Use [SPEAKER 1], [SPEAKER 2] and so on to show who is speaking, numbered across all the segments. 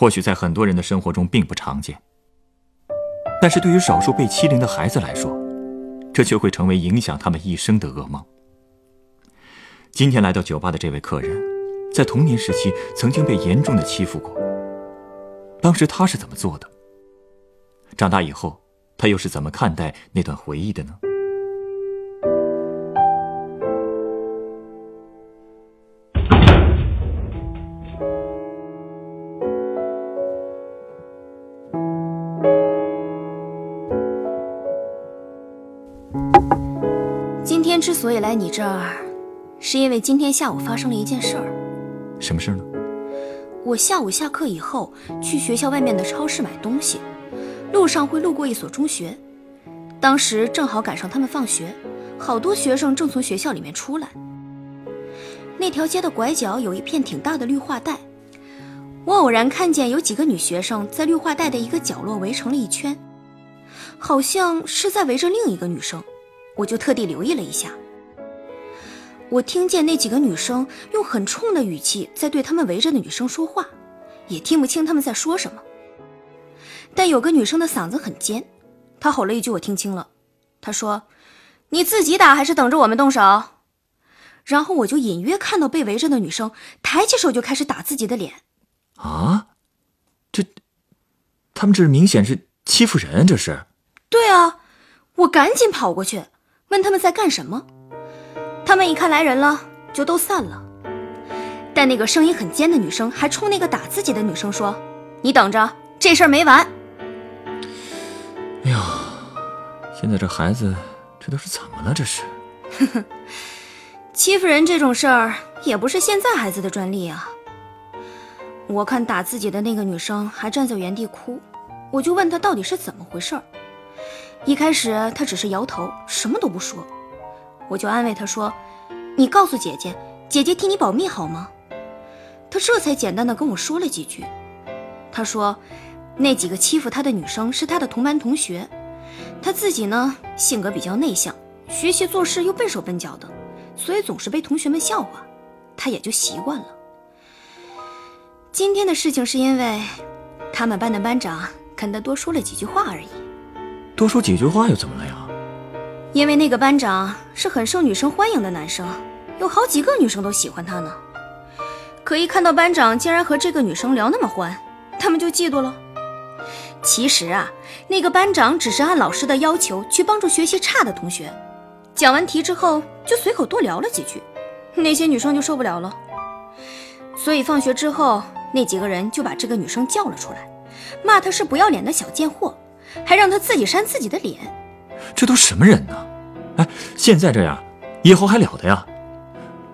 [SPEAKER 1] 或许在很多人的生活中并不常见，但是对于少数被欺凌的孩子来说，这却会成为影响他们一生的噩梦。今天来到酒吧的这位客人，在童年时期曾经被严重的欺负过。当时他是怎么做的？长大以后，他又是怎么看待那段回忆的呢？
[SPEAKER 2] 所以来你这儿，是因为今天下午发生了一件事儿。
[SPEAKER 1] 什么事呢？
[SPEAKER 2] 我下午下课以后去学校外面的超市买东西，路上会路过一所中学，当时正好赶上他们放学，好多学生正从学校里面出来。那条街的拐角有一片挺大的绿化带，我偶然看见有几个女学生在绿化带的一个角落围成了一圈，好像是在围着另一个女生。我就特地留意了一下，我听见那几个女生用很冲的语气在对他们围着的女生说话，也听不清他们在说什么。但有个女生的嗓子很尖，她吼了一句，我听清了，她说：“你自己打还是等着我们动手？”然后我就隐约看到被围着的女生抬起手就开始打自己的脸。
[SPEAKER 1] 啊，这，他们这是明显是欺负人，这是。
[SPEAKER 2] 对啊，我赶紧跑过去。问他们在干什么，他们一看来人了，就都散了。但那个声音很尖的女生还冲那个打自己的女生说：“你等着，这事儿没完。”
[SPEAKER 1] 哎呦，现在这孩子这都是怎么了？这是，
[SPEAKER 2] 欺负人这种事儿也不是现在孩子的专利啊。我看打自己的那个女生还站在原地哭，我就问她到底是怎么回事儿。一开始她只是摇头，什么都不说，我就安慰他说：“你告诉姐姐，姐姐替你保密好吗？”他这才简单的跟我说了几句。他说：“那几个欺负他的女生是他的同班同学，他自己呢性格比较内向，学习做事又笨手笨脚的，所以总是被同学们笑话，他也就习惯了。今天的事情是因为他们班的班长跟他多说了几句话而已。”
[SPEAKER 1] 多说几句话又怎么了呀？
[SPEAKER 2] 因为那个班长是很受女生欢迎的男生，有好几个女生都喜欢他呢。可一看到班长竟然和这个女生聊那么欢，他们就嫉妒了。其实啊，那个班长只是按老师的要求去帮助学习差的同学，讲完题之后就随口多聊了几句，那些女生就受不了了。所以放学之后，那几个人就把这个女生叫了出来，骂她是不要脸的小贱货。还让她自己扇自己的脸，
[SPEAKER 1] 这都什么人呢？哎，现在这样，以后还了得呀？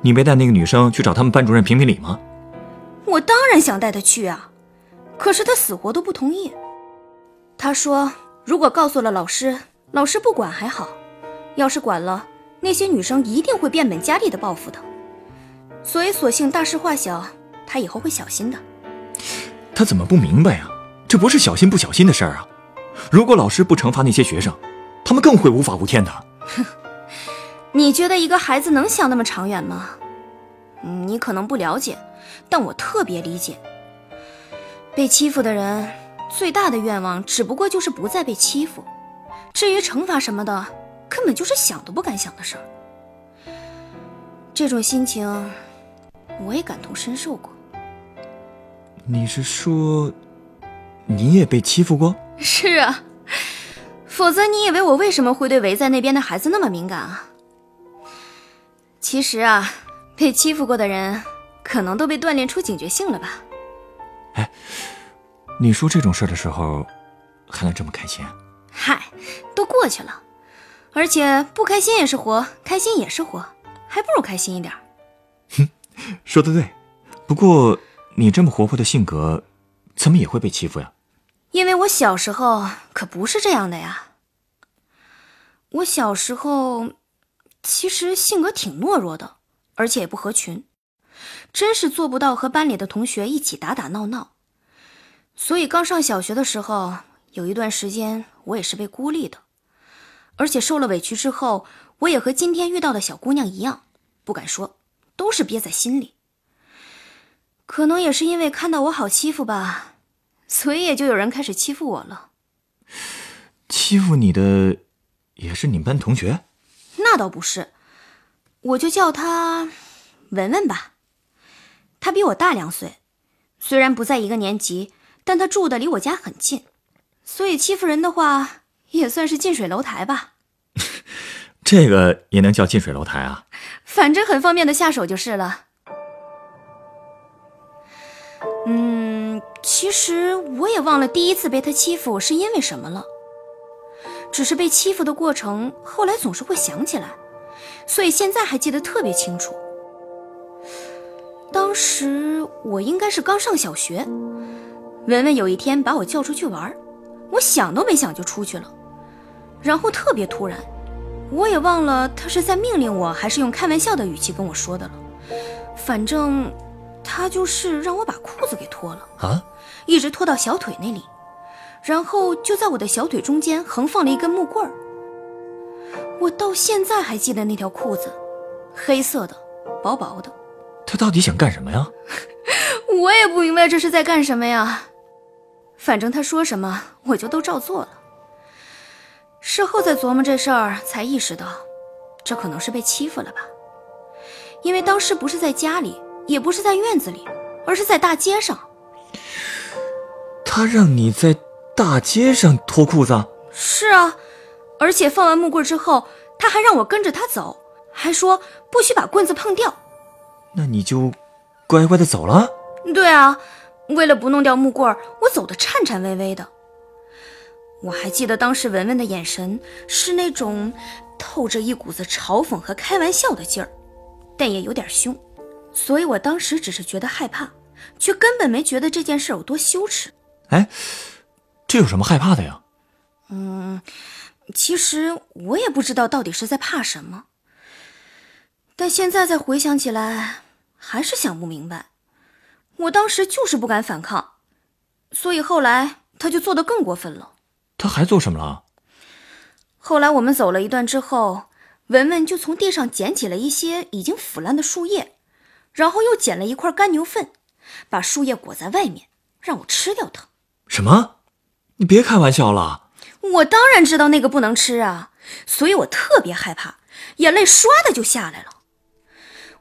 [SPEAKER 1] 你没带那个女生去找他们班主任评评理吗？
[SPEAKER 2] 我当然想带她去啊，可是她死活都不同意。她说，如果告诉了老师，老师不管还好；要是管了，那些女生一定会变本加厉的报复的。所以，索性大事化小，她以后会小心的。
[SPEAKER 1] 她怎么不明白呀？这不是小心不小心的事儿啊！如果老师不惩罚那些学生，他们更会无法无天的。
[SPEAKER 2] 哼，你觉得一个孩子能想那么长远吗？你可能不了解，但我特别理解。被欺负的人最大的愿望，只不过就是不再被欺负。至于惩罚什么的，根本就是想都不敢想的事儿。这种心情，我也感同身受过。
[SPEAKER 1] 你是说，你也被欺负过？
[SPEAKER 2] 是啊，否则你以为我为什么会对围在那边的孩子那么敏感啊？其实啊，被欺负过的人可能都被锻炼出警觉性了吧？
[SPEAKER 1] 哎，你说这种事的时候，还能这么开心？
[SPEAKER 2] 嗨，都过去了，而且不开心也是活，开心也是活，还不如开心一点。
[SPEAKER 1] 哼，说的对。不过你这么活泼的性格，怎么也会被欺负呀？
[SPEAKER 2] 因为我小时候可不是这样的呀。我小时候其实性格挺懦弱的，而且也不合群，真是做不到和班里的同学一起打打闹闹。所以刚上小学的时候，有一段时间我也是被孤立的，而且受了委屈之后，我也和今天遇到的小姑娘一样，不敢说，都是憋在心里。可能也是因为看到我好欺负吧，所以也就有人开始欺负我了。
[SPEAKER 1] 欺负你的也是你们班同学？
[SPEAKER 2] 那倒不是，我就叫他文文吧。他比我大两岁，虽然不在一个年级。但他住的离我家很近，所以欺负人的话也算是近水楼台吧。
[SPEAKER 1] 这个也能叫近水楼台啊？
[SPEAKER 2] 反正很方便的下手就是了。嗯，其实我也忘了第一次被他欺负是因为什么了，只是被欺负的过程后来总是会想起来，所以现在还记得特别清楚。当时我应该是刚上小学。文文有一天把我叫出去玩，我想都没想就出去了，然后特别突然，我也忘了他是在命令我还是用开玩笑的语气跟我说的了。反正他就是让我把裤子给脱了啊，一直脱到小腿那里，然后就在我的小腿中间横放了一根木棍儿。我到现在还记得那条裤子，黑色的，薄薄的。
[SPEAKER 1] 他到底想干什么呀？
[SPEAKER 2] 我也不明白这是在干什么呀。反正他说什么，我就都照做了。事后再琢磨这事儿，才意识到，这可能是被欺负了吧？因为当时不是在家里，也不是在院子里，而是在大街上。
[SPEAKER 1] 他让你在大街上脱裤子？
[SPEAKER 2] 是啊，而且放完木棍之后，他还让我跟着他走，还说不许把棍子碰掉。
[SPEAKER 1] 那你就乖乖的走了？
[SPEAKER 2] 对啊。为了不弄掉木棍儿，我走得颤颤巍巍的。我还记得当时文文的眼神是那种透着一股子嘲讽和开玩笑的劲儿，但也有点凶。所以我当时只是觉得害怕，却根本没觉得这件事有多羞耻。
[SPEAKER 1] 哎，这有什么害怕的呀？
[SPEAKER 2] 嗯，其实我也不知道到底是在怕什么，但现在再回想起来，还是想不明白。我当时就是不敢反抗，所以后来他就做的更过分了。
[SPEAKER 1] 他还做什么了？
[SPEAKER 2] 后来我们走了一段之后，文文就从地上捡起了一些已经腐烂的树叶，然后又捡了一块干牛粪，把树叶裹在外面，让我吃掉它。
[SPEAKER 1] 什么？你别开玩笑了！
[SPEAKER 2] 我当然知道那个不能吃啊，所以我特别害怕，眼泪唰的就下来了。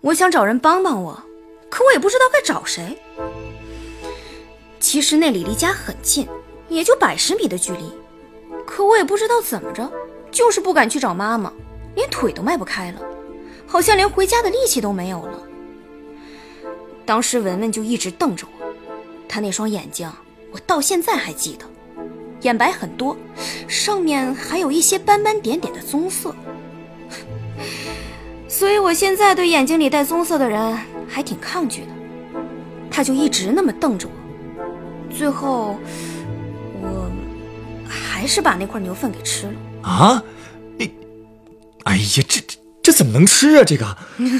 [SPEAKER 2] 我想找人帮帮我。可我也不知道该找谁。其实那里离家很近，也就百十米的距离。可我也不知道怎么着，就是不敢去找妈妈，连腿都迈不开了，好像连回家的力气都没有了。当时文文就一直瞪着我，她那双眼睛我到现在还记得，眼白很多，上面还有一些斑斑点点的棕色。所以我现在对眼睛里带棕色的人。还挺抗拒的，他就一直那么瞪着我，最后我还是把那块牛粪给吃了。
[SPEAKER 1] 啊，你，哎呀，这这这怎么能吃啊？这个，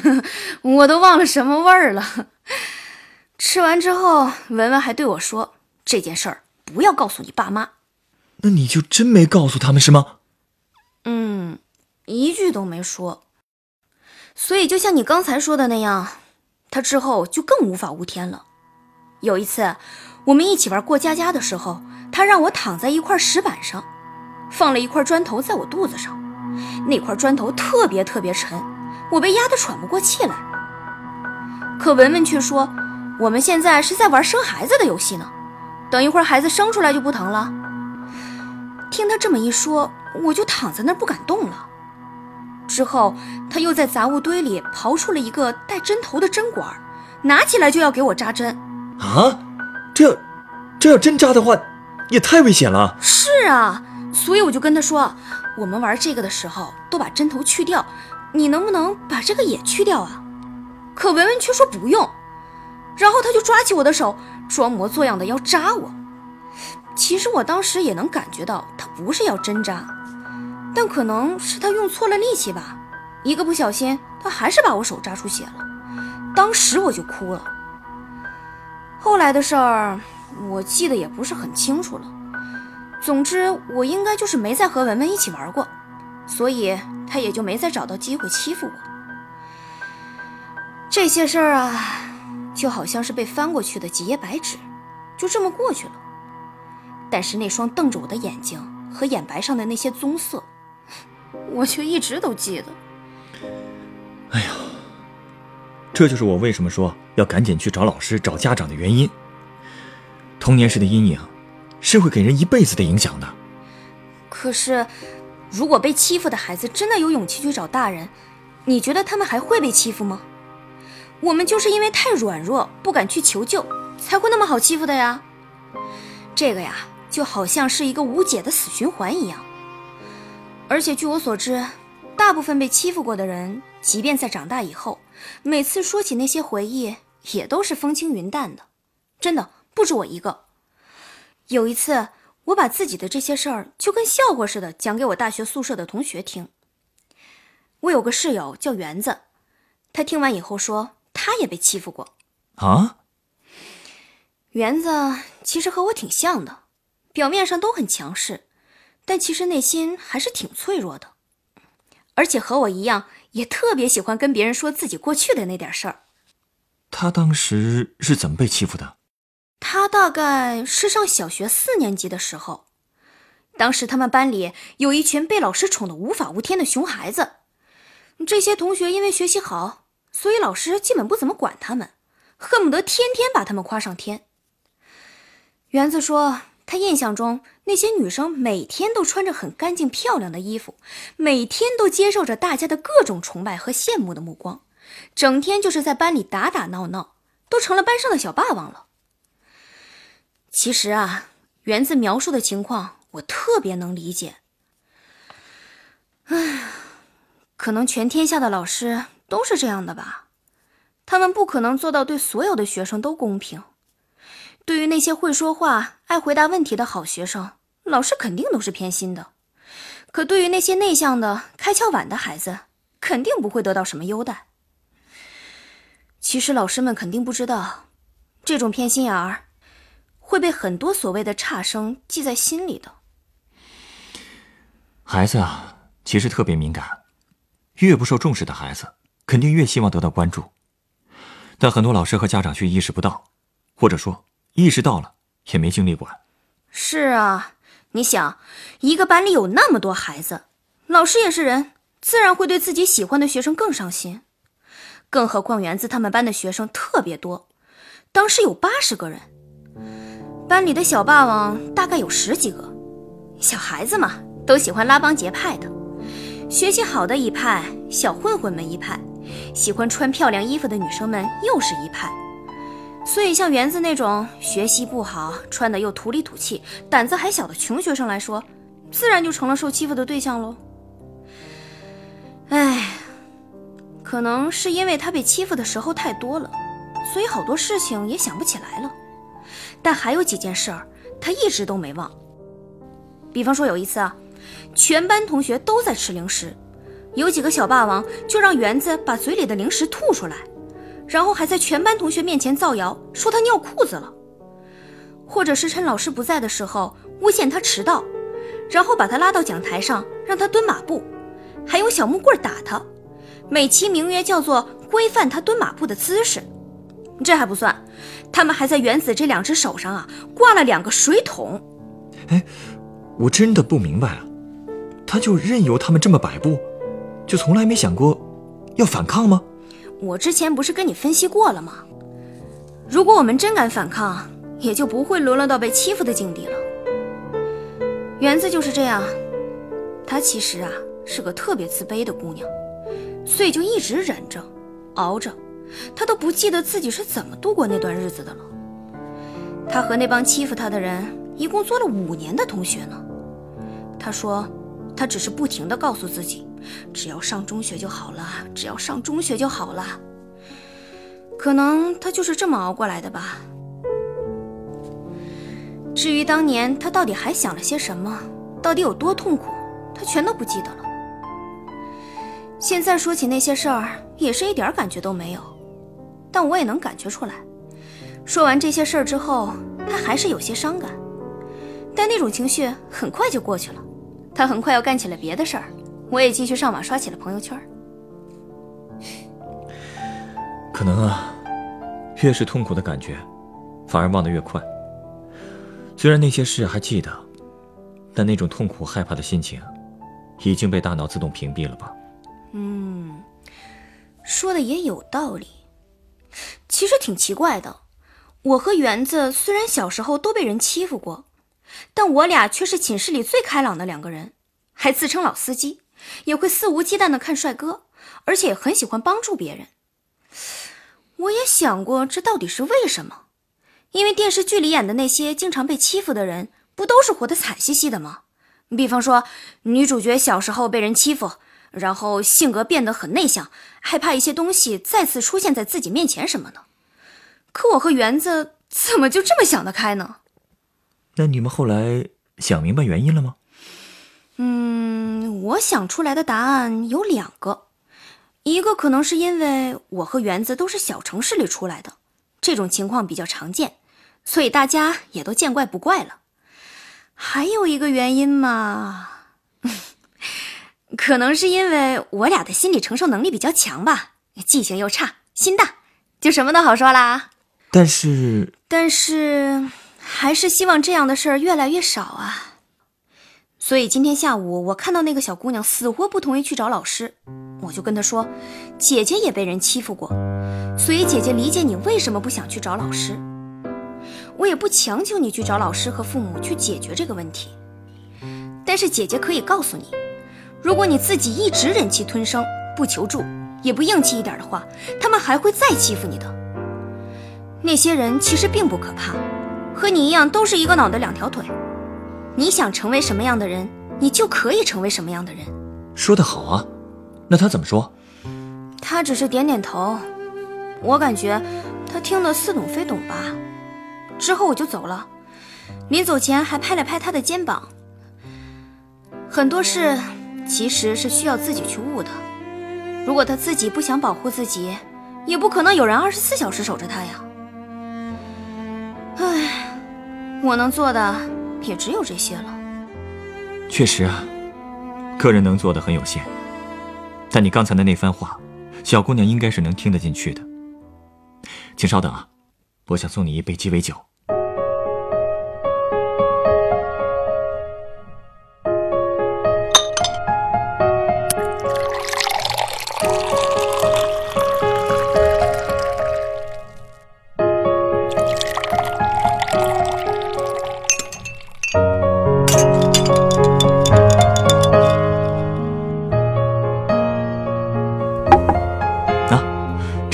[SPEAKER 2] 我都忘了什么味儿了。吃完之后，文文还对我说：“这件事儿不要告诉你爸妈。”
[SPEAKER 1] 那你就真没告诉他们是吗？
[SPEAKER 2] 嗯，一句都没说。所以就像你刚才说的那样。他之后就更无法无天了。有一次，我们一起玩过家家的时候，他让我躺在一块石板上，放了一块砖头在我肚子上。那块砖头特别特别沉，我被压得喘不过气来。可文文却说：“我们现在是在玩生孩子的游戏呢，等一会儿孩子生出来就不疼了。”听他这么一说，我就躺在那儿不敢动了。之后，他又在杂物堆里刨出了一个带针头的针管，拿起来就要给我扎针。
[SPEAKER 1] 啊，这，这要针扎的话，也太危险了。
[SPEAKER 2] 是啊，所以我就跟他说，我们玩这个的时候都把针头去掉，你能不能把这个也去掉啊？可文文却说不用，然后他就抓起我的手，装模作样的要扎我。其实我当时也能感觉到他不是要针扎，但可能是他用错了力气吧，一个不小心，他还是把我手扎出血了。当时我就哭了。后来的事儿，我记得也不是很清楚了。总之，我应该就是没再和文文一起玩过，所以他也就没再找到机会欺负我。这些事儿啊，就好像是被翻过去的几页白纸，就这么过去了。但是那双瞪着我的眼睛和眼白上的那些棕色，我却一直都记得。
[SPEAKER 1] 哎呀，这就是我为什么说要赶紧去找老师、找家长的原因。童年时的阴影，是会给人一辈子的影响的。
[SPEAKER 2] 可是，如果被欺负的孩子真的有勇气去找大人，你觉得他们还会被欺负吗？我们就是因为太软弱，不敢去求救，才会那么好欺负的呀。这个呀，就好像是一个无解的死循环一样。而且据我所知，大部分被欺负过的人，即便在长大以后，每次说起那些回忆，也都是风轻云淡的。真的不止我一个。有一次，我把自己的这些事儿就跟笑话似的讲给我大学宿舍的同学听。我有个室友叫园子，他听完以后说。他也被欺负过，
[SPEAKER 1] 啊？
[SPEAKER 2] 园子其实和我挺像的，表面上都很强势，但其实内心还是挺脆弱的，而且和我一样，也特别喜欢跟别人说自己过去的那点事儿。
[SPEAKER 1] 他当时是怎么被欺负的？
[SPEAKER 2] 他大概是上小学四年级的时候，当时他们班里有一群被老师宠得无法无天的熊孩子，这些同学因为学习好。所以老师基本不怎么管他们，恨不得天天把他们夸上天。园子说，他印象中那些女生每天都穿着很干净漂亮的衣服，每天都接受着大家的各种崇拜和羡慕的目光，整天就是在班里打打闹闹，都成了班上的小霸王了。其实啊，园子描述的情况我特别能理解。唉，可能全天下的老师。都是这样的吧，他们不可能做到对所有的学生都公平。对于那些会说话、爱回答问题的好学生，老师肯定都是偏心的；可对于那些内向的、开窍晚的孩子，肯定不会得到什么优待。其实老师们肯定不知道，这种偏心眼儿会被很多所谓的差生记在心里的。
[SPEAKER 1] 孩子啊，其实特别敏感，越不受重视的孩子。肯定越希望得到关注，但很多老师和家长却意识不到，或者说意识到了也没精力管。
[SPEAKER 2] 是啊，你想，一个班里有那么多孩子，老师也是人，自然会对自己喜欢的学生更上心。更何况园子他们班的学生特别多，当时有八十个人，班里的小霸王大概有十几个。小孩子嘛，都喜欢拉帮结派的，学习好的一派，小混混们一派。喜欢穿漂亮衣服的女生们又是一派，所以像园子那种学习不好、穿的又土里土气、胆子还小的穷学生来说，自然就成了受欺负的对象喽。唉，可能是因为他被欺负的时候太多了，所以好多事情也想不起来了。但还有几件事儿他一直都没忘，比方说有一次啊，全班同学都在吃零食。有几个小霸王就让园子把嘴里的零食吐出来，然后还在全班同学面前造谣说他尿裤子了，或者是趁老师不在的时候诬陷他迟到，然后把他拉到讲台上让他蹲马步，还用小木棍打他，美其名曰叫做规范他蹲马步的姿势。这还不算，他们还在原子这两只手上啊挂了两个水桶。
[SPEAKER 1] 哎，我真的不明白了，他就任由他们这么摆布？就从来没想过要反抗吗？
[SPEAKER 2] 我之前不是跟你分析过了吗？如果我们真敢反抗，也就不会沦落到被欺负的境地了。园子就是这样，她其实啊是个特别自卑的姑娘，所以就一直忍着、熬着，她都不记得自己是怎么度过那段日子的了。她和那帮欺负她的人一共做了五年的同学呢。她说，她只是不停地告诉自己。只要上中学就好了，只要上中学就好了。可能他就是这么熬过来的吧。至于当年他到底还想了些什么，到底有多痛苦，他全都不记得了。现在说起那些事儿，也是一点感觉都没有。但我也能感觉出来，说完这些事儿之后，他还是有些伤感。但那种情绪很快就过去了，他很快又干起了别的事儿，我也继续上网刷起了朋友圈。
[SPEAKER 1] 可能啊，越是痛苦的感觉，反而忘得越快。虽然那些事还记得，但那种痛苦、害怕的心情，已经被大脑自动屏蔽了吧？
[SPEAKER 2] 嗯，说的也有道理。其实挺奇怪的，我和园子虽然小时候都被人欺负过，但我俩却是寝室里最开朗的两个人，还自称老司机，也会肆无忌惮的看帅哥，而且很喜欢帮助别人。我也想过这到底是为什么，因为电视剧里演的那些经常被欺负的人，不都是活得惨兮兮的吗？比方说，女主角小时候被人欺负，然后性格变得很内向，害怕一些东西再次出现在自己面前什么的。可我和园子怎么就这么想得开呢？
[SPEAKER 1] 那你们后来想明白原因了吗？
[SPEAKER 2] 嗯，我想出来的答案有两个，一个可能是因为我和园子都是小城市里出来的，这种情况比较常见，所以大家也都见怪不怪了。还有一个原因嘛，可能是因为我俩的心理承受能力比较强吧，记性又差，心大，就什么都好说啦。
[SPEAKER 1] 但是，
[SPEAKER 2] 但是，还是希望这样的事儿越来越少啊。所以今天下午我看到那个小姑娘死活不同意去找老师，我就跟她说，姐姐也被人欺负过，所以姐姐理解你为什么不想去找老师。我也不强求你去找老师和父母去解决这个问题，但是姐姐可以告诉你，如果你自己一直忍气吞声，不求助，也不硬气一点的话，他们还会再欺负你的。那些人其实并不可怕，和你一样都是一个脑袋两条腿。你想成为什么样的人，你就可以成为什么样的人。
[SPEAKER 1] 说得好啊，那他怎么说？
[SPEAKER 2] 他只是点点头，我感觉他听得似懂非懂吧。之后我就走了，临走前还拍了拍他的肩膀。很多事其实是需要自己去悟的，如果他自己不想保护自己，也不可能有人二十四小时守着他呀。唉，我能做的也只有这些了。
[SPEAKER 1] 确实啊，个人能做的很有限。但你刚才的那番话，小姑娘应该是能听得进去的。请稍等啊，我想送你一杯鸡尾酒。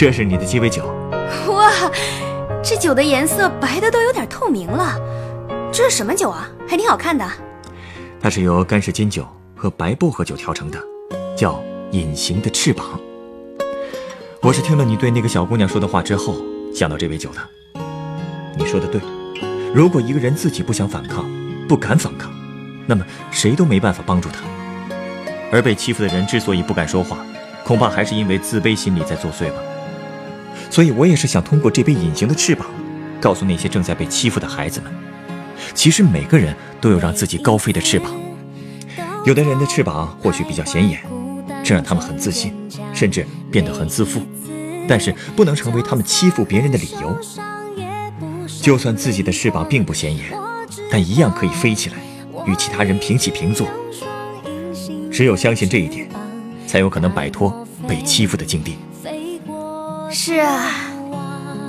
[SPEAKER 1] 这是你的鸡尾酒，
[SPEAKER 2] 哇，这酒的颜色白的都有点透明了。这是什么酒啊？还挺好看的。
[SPEAKER 1] 它是由干式金酒和白薄荷酒调成的，叫“隐形的翅膀”。我是听了你对那个小姑娘说的话之后想到这杯酒的。你说的对，如果一个人自己不想反抗，不敢反抗，那么谁都没办法帮助他。而被欺负的人之所以不敢说话，恐怕还是因为自卑心理在作祟吧。所以我也是想通过这杯隐形的翅膀，告诉那些正在被欺负的孩子们，其实每个人都有让自己高飞的翅膀。有的人的翅膀或许比较显眼，这让他们很自信，甚至变得很自负，但是不能成为他们欺负别人的理由。就算自己的翅膀并不显眼，但一样可以飞起来，与其他人平起平坐。只有相信这一点，才有可能摆脱被欺负的境地。
[SPEAKER 2] 是啊，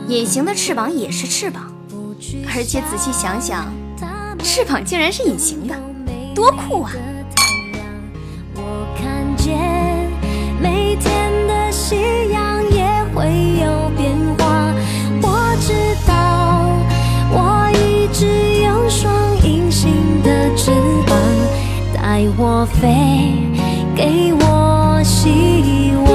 [SPEAKER 2] 隐形的翅膀也是翅膀，而且仔细想想，翅膀竟然是隐形的，多酷啊！我看见每天的夕阳也会有变化，我知道我一直有双隐形的翅膀，带我飞，给我希望。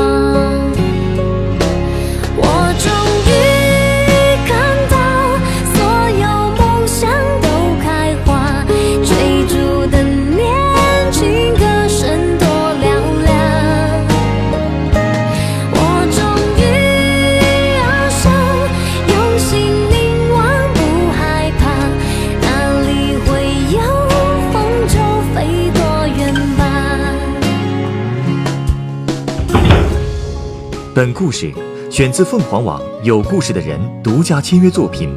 [SPEAKER 1] 本故事选自凤凰网有故事的人独家签约作品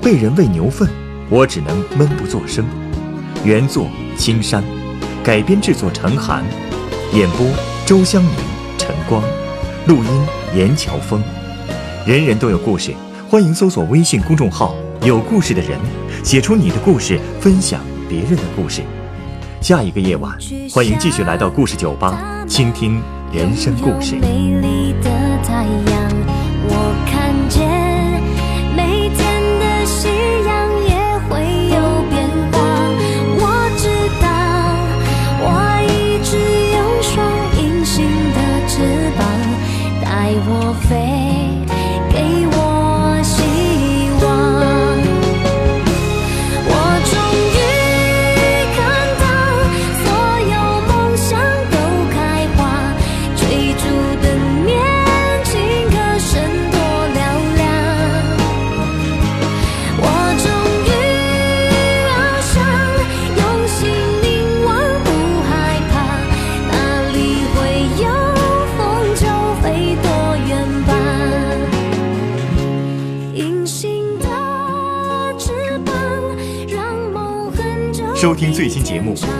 [SPEAKER 1] 《被人喂牛粪，我只能闷不作声》。原作青山，改编制作陈寒，演播周湘宁、陈光，录音严乔峰。人人都有故事，欢迎搜索微信公众号“有故事的人”，写出你的故事，分享别人的故事。下一个夜晚，欢迎继续来到故事酒吧，倾听人生故事。
[SPEAKER 3] 美丽的太阳，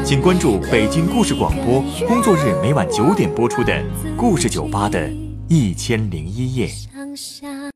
[SPEAKER 1] 请关注北京故事广播，工作日每晚九点播出的《故事酒吧》的一千零一夜。